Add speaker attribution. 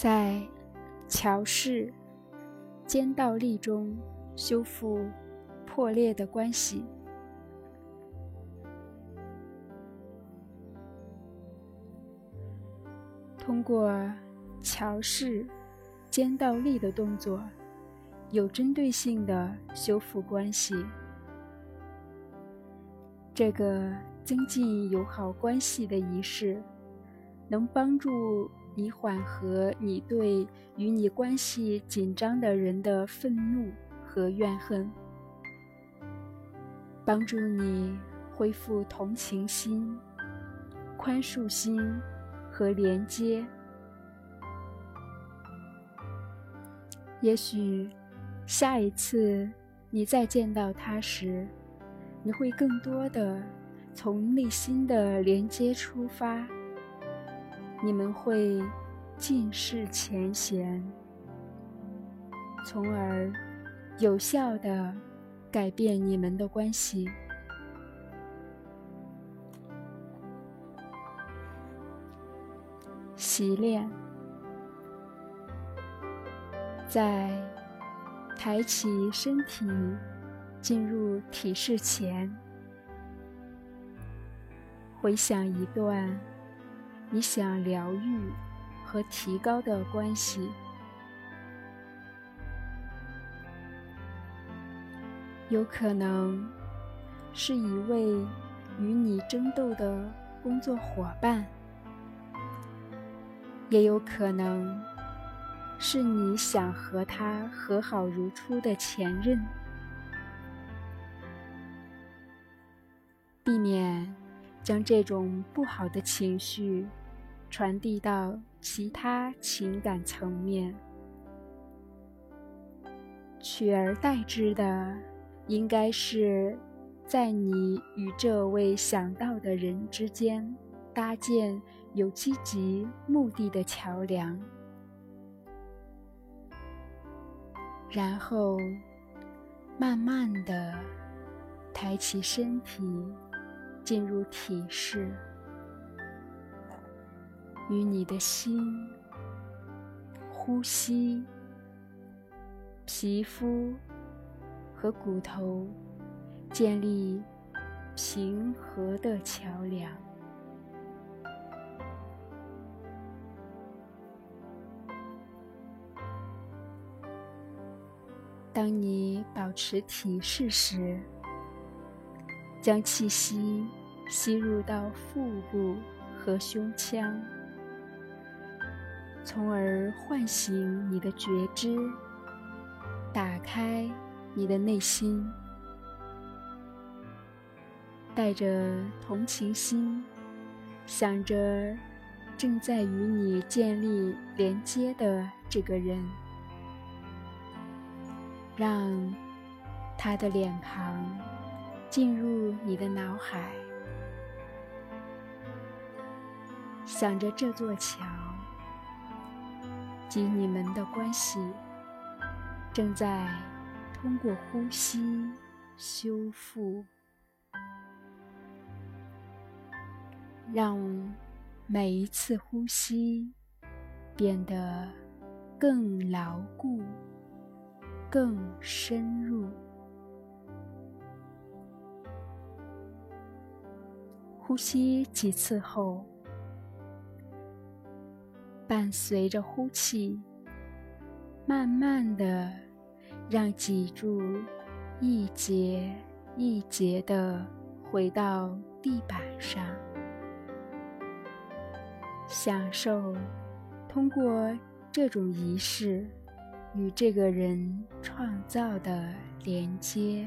Speaker 1: 在桥式肩倒立中修复破裂的关系。通过桥式肩倒立的动作，有针对性的修复关系。这个增进友好关系的仪式，能帮助你缓和你对与你关系紧张的人的愤怒和怨恨，帮助你恢复同情心、宽恕心。和连接，也许下一次你再见到他时，你会更多的从内心的连接出发，你们会尽释前嫌，从而有效的改变你们的关系。习练，在抬起身体进入体式前，回想一段你想疗愈和提高的关系，有可能是一位与你争斗的工作伙伴。也有可能是你想和他和好如初的前任，避免将这种不好的情绪传递到其他情感层面，取而代之的应该是在你与这位想到的人之间搭建。有积极目的的桥梁，然后慢慢的抬起身体，进入体式，与你的心、呼吸、皮肤和骨头建立平和的桥梁。当你保持体式时，将气息吸入到腹部和胸腔，从而唤醒你的觉知，打开你的内心，带着同情心，想着正在与你建立连接的这个人。让他的脸庞进入你的脑海，想着这座桥及你们的关系正在通过呼吸修复，让每一次呼吸变得更牢固。更深入，呼吸几次后，伴随着呼气，慢慢的让脊柱一节一节的回到地板上，享受通过这种仪式。与这个人创造的连接。